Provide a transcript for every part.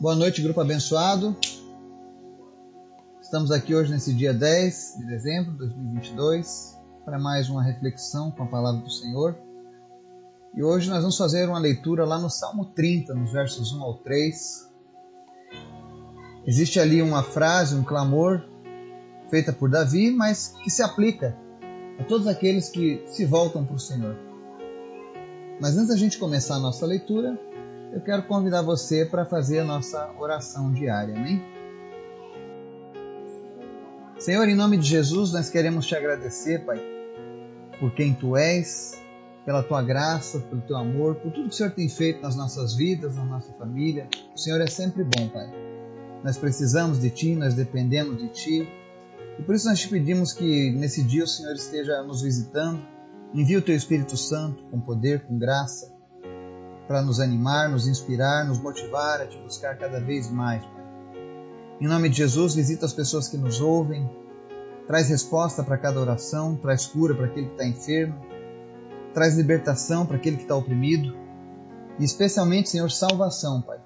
Boa noite, grupo abençoado. Estamos aqui hoje nesse dia 10 de dezembro de 2022 para mais uma reflexão com a palavra do Senhor. E hoje nós vamos fazer uma leitura lá no Salmo 30, nos versos 1 ao 3. Existe ali uma frase, um clamor feita por Davi, mas que se aplica a todos aqueles que se voltam para o Senhor. Mas antes da gente começar a nossa leitura, eu quero convidar você para fazer a nossa oração diária, amém? Senhor, em nome de Jesus, nós queremos te agradecer, Pai, por quem tu és, pela tua graça, pelo teu amor, por tudo que o Senhor tem feito nas nossas vidas, na nossa família. O Senhor é sempre bom, Pai. Nós precisamos de ti, nós dependemos de ti. E por isso nós te pedimos que nesse dia o Senhor esteja nos visitando. Envie o teu Espírito Santo com poder, com graça para nos animar, nos inspirar, nos motivar a te buscar cada vez mais, Pai. Em nome de Jesus, visita as pessoas que nos ouvem, traz resposta para cada oração, traz cura para aquele que está enfermo, traz libertação para aquele que está oprimido e especialmente, Senhor, salvação, Pai.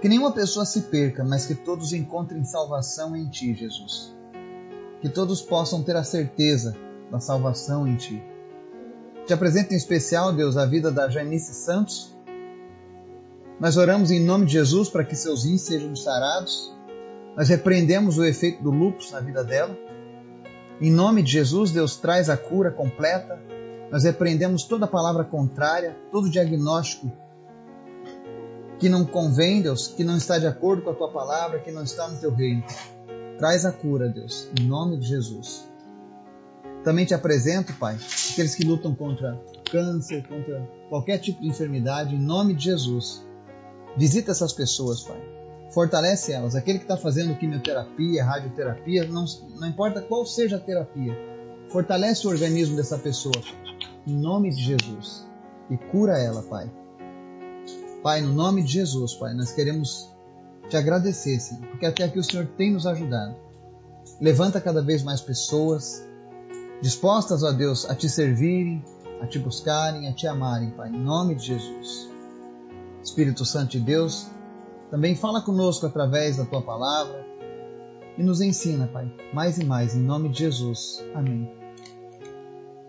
Que nenhuma pessoa se perca, mas que todos encontrem salvação em Ti, Jesus. Que todos possam ter a certeza da salvação em Ti. Te apresento em especial, Deus, a vida da Janice Santos. Nós oramos em nome de Jesus para que seus rins sejam sarados. Nós repreendemos o efeito do lúpus na vida dela. Em nome de Jesus, Deus traz a cura completa. Nós repreendemos toda palavra contrária, todo diagnóstico que não convém, Deus, que não está de acordo com a tua palavra, que não está no teu reino. Traz a cura, Deus, em nome de Jesus. Também te apresento, Pai, aqueles que lutam contra câncer, contra qualquer tipo de enfermidade, em nome de Jesus. Visita essas pessoas, Pai. Fortalece elas. Aquele que está fazendo quimioterapia, radioterapia, não, não importa qual seja a terapia, fortalece o organismo dessa pessoa, em nome de Jesus. E cura ela, Pai. Pai, no nome de Jesus, Pai, nós queremos te agradecer, Senhor, porque até aqui o Senhor tem nos ajudado. Levanta cada vez mais pessoas dispostas, ó Deus, a te servirem, a te buscarem, a te amarem, Pai, em nome de Jesus. Espírito Santo de Deus, também fala conosco através da tua palavra e nos ensina, Pai, mais e mais, em nome de Jesus. Amém.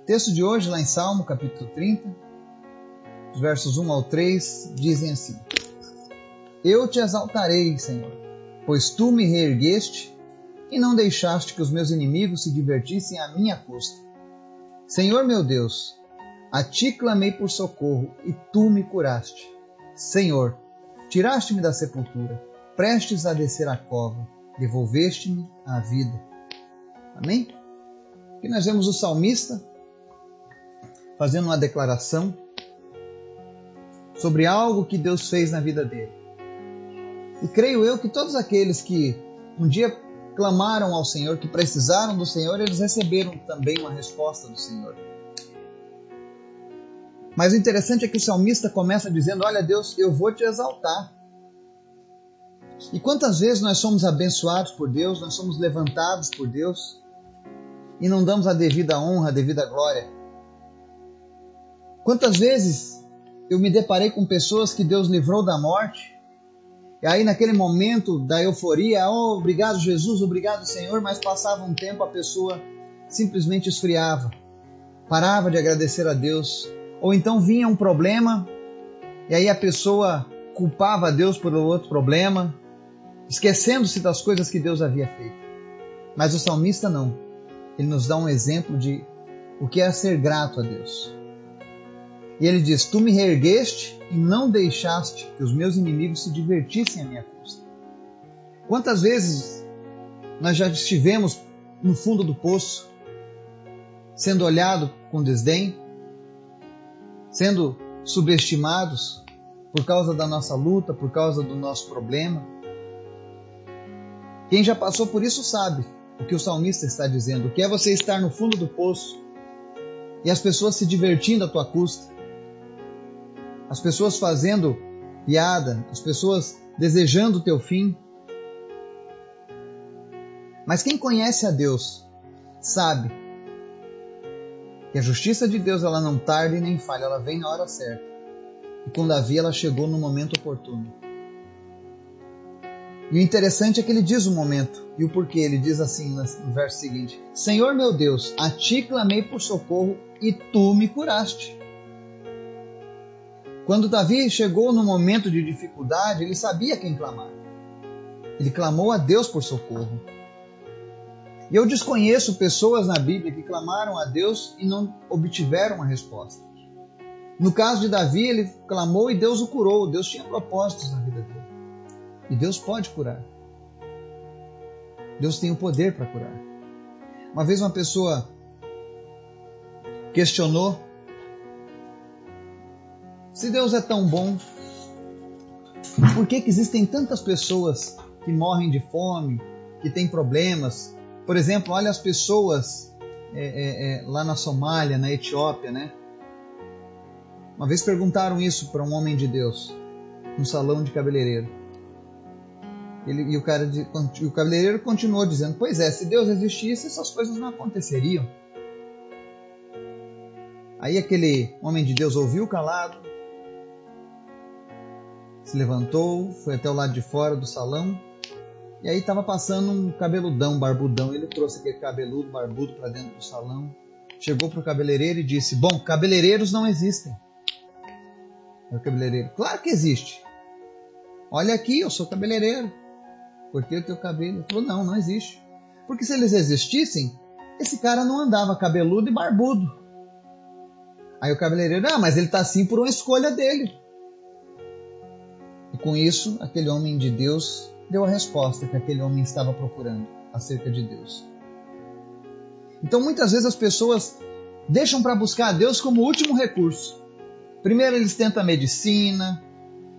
Texto de hoje, lá em Salmo, capítulo 30, os versos 1 ao 3, dizem assim: Eu te exaltarei, Senhor, pois tu me reergueste e não deixaste que os meus inimigos se divertissem à minha custa. Senhor meu Deus, a ti clamei por socorro e tu me curaste. Senhor, tiraste-me da sepultura, prestes a descer a cova, devolveste-me a vida. Amém? E nós vemos o salmista fazendo uma declaração sobre algo que Deus fez na vida dele. E creio eu que todos aqueles que um dia clamaram ao Senhor, que precisaram do Senhor, eles receberam também uma resposta do Senhor. Mas o interessante é que o salmista começa dizendo: Olha, Deus, eu vou te exaltar. E quantas vezes nós somos abençoados por Deus, nós somos levantados por Deus e não damos a devida honra, a devida glória? Quantas vezes eu me deparei com pessoas que Deus livrou da morte e aí, naquele momento da euforia, oh, obrigado Jesus, obrigado Senhor, mas passava um tempo, a pessoa simplesmente esfriava, parava de agradecer a Deus. Ou então vinha um problema, e aí a pessoa culpava a Deus por outro problema, esquecendo-se das coisas que Deus havia feito. Mas o salmista não. Ele nos dá um exemplo de o que é ser grato a Deus. E ele diz: Tu me reergueste e não deixaste que os meus inimigos se divertissem à minha custa. Quantas vezes nós já estivemos no fundo do poço, sendo olhado com desdém, sendo subestimados por causa da nossa luta, por causa do nosso problema? Quem já passou por isso sabe o que o salmista está dizendo, que é você estar no fundo do poço e as pessoas se divertindo à tua custa as pessoas fazendo piada, as pessoas desejando o teu fim. Mas quem conhece a Deus sabe que a justiça de Deus ela não tarda e nem falha, ela vem na hora certa. E com Davi ela chegou no momento oportuno. E o interessante é que ele diz o momento e o porquê. Ele diz assim no verso seguinte: Senhor meu Deus, a ti clamei por socorro e tu me curaste. Quando Davi chegou no momento de dificuldade, ele sabia quem clamar. Ele clamou a Deus por socorro. E eu desconheço pessoas na Bíblia que clamaram a Deus e não obtiveram a resposta. No caso de Davi, ele clamou e Deus o curou. Deus tinha propósitos na vida dele. E Deus pode curar. Deus tem o poder para curar. Uma vez uma pessoa questionou se Deus é tão bom, por que, que existem tantas pessoas que morrem de fome, que têm problemas? Por exemplo, olha as pessoas é, é, é, lá na Somália, na Etiópia, né? Uma vez perguntaram isso para um homem de Deus, num salão de cabeleireiro. Ele, e o, cara de, o cabeleireiro continuou dizendo: Pois é, se Deus existisse, essas coisas não aconteceriam. Aí aquele homem de Deus ouviu calado, se levantou, foi até o lado de fora do salão e aí estava passando um cabeludão, barbudão. Ele trouxe aquele cabeludo, barbudo para dentro do salão, chegou para o cabeleireiro e disse: Bom, cabeleireiros não existem. o cabeleireiro: Claro que existe. Olha aqui, eu sou cabeleireiro. Cortei o teu cabelo. Ele falou: Não, não existe. Porque se eles existissem, esse cara não andava cabeludo e barbudo. Aí o cabeleireiro: Ah, mas ele está assim por uma escolha dele. Com isso, aquele homem de Deus deu a resposta que aquele homem estava procurando acerca de Deus. Então, muitas vezes as pessoas deixam para buscar a Deus como último recurso. Primeiro eles tentam a medicina.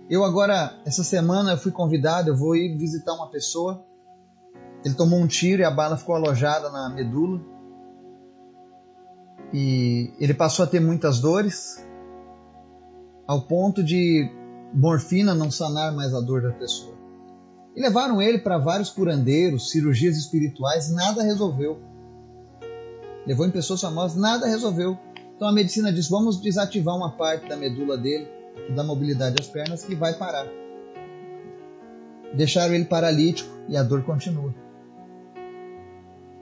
Eu agora, essa semana, eu fui convidado, eu vou ir visitar uma pessoa. Ele tomou um tiro e a bala ficou alojada na medula. E ele passou a ter muitas dores, ao ponto de morfina não sanar mais a dor da pessoa. E levaram ele para vários curandeiros, cirurgias espirituais, nada resolveu. Levou em pessoas famosas, nada resolveu. Então a medicina diz: vamos desativar uma parte da medula dele, que dá mobilidade às pernas, que vai parar. Deixaram ele paralítico e a dor continua.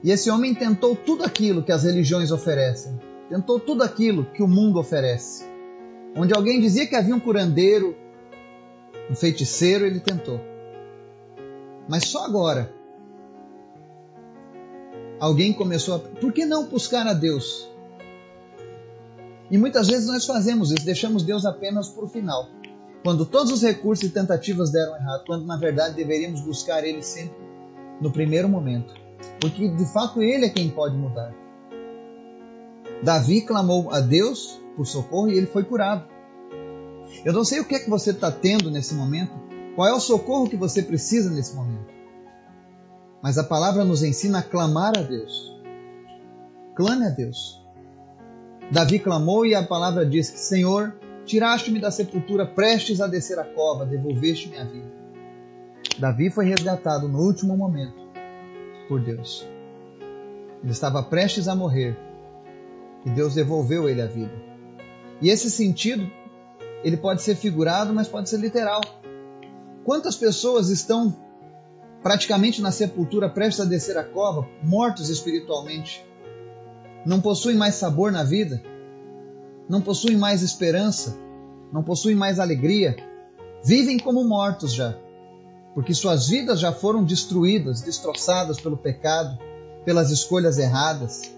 E esse homem tentou tudo aquilo que as religiões oferecem, tentou tudo aquilo que o mundo oferece. Onde alguém dizia que havia um curandeiro, um feiticeiro, ele tentou. Mas só agora alguém começou a. Por que não buscar a Deus? E muitas vezes nós fazemos isso, deixamos Deus apenas para o final. Quando todos os recursos e tentativas deram errado, quando na verdade deveríamos buscar Ele sempre no primeiro momento. Porque de fato Ele é quem pode mudar. Davi clamou a Deus por socorro e ele foi curado. Eu não sei o que é que você está tendo nesse momento, qual é o socorro que você precisa nesse momento. Mas a palavra nos ensina a clamar a Deus. Clame a Deus. Davi clamou e a palavra diz que, Senhor, tiraste-me da sepultura, prestes a descer a cova, devolveste-me a vida. Davi foi resgatado no último momento por Deus. Ele estava prestes a morrer e Deus devolveu ele a vida. E esse sentido ele pode ser figurado, mas pode ser literal. Quantas pessoas estão praticamente na sepultura, prestes a descer a cova, mortos espiritualmente? Não possuem mais sabor na vida? Não possuem mais esperança? Não possuem mais alegria? Vivem como mortos já, porque suas vidas já foram destruídas, destroçadas pelo pecado, pelas escolhas erradas.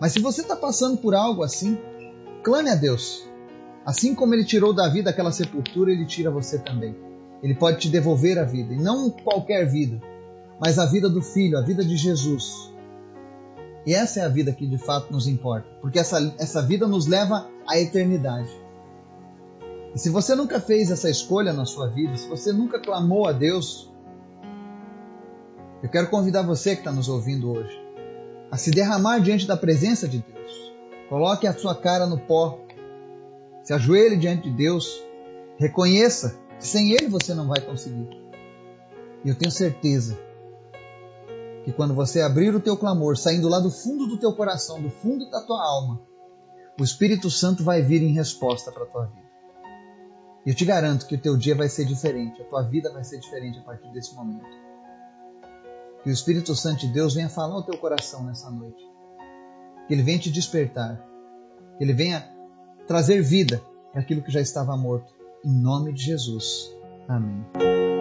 Mas se você está passando por algo assim, Clame a Deus. Assim como ele tirou Davi daquela sepultura, ele tira você também. Ele pode te devolver a vida, e não qualquer vida, mas a vida do Filho, a vida de Jesus. E essa é a vida que de fato nos importa, porque essa, essa vida nos leva à eternidade. E se você nunca fez essa escolha na sua vida, se você nunca clamou a Deus, eu quero convidar você que está nos ouvindo hoje a se derramar diante da presença de Deus Coloque a sua cara no pó. Se ajoelhe diante de Deus. Reconheça que sem Ele você não vai conseguir. E eu tenho certeza que quando você abrir o teu clamor, saindo lá do fundo do teu coração, do fundo da tua alma, o Espírito Santo vai vir em resposta para a tua vida. E eu te garanto que o teu dia vai ser diferente, a tua vida vai ser diferente a partir desse momento. Que o Espírito Santo de Deus venha falar ao teu coração nessa noite. Que ele venha te despertar. Que ele venha trazer vida para aquilo que já estava morto. Em nome de Jesus. Amém.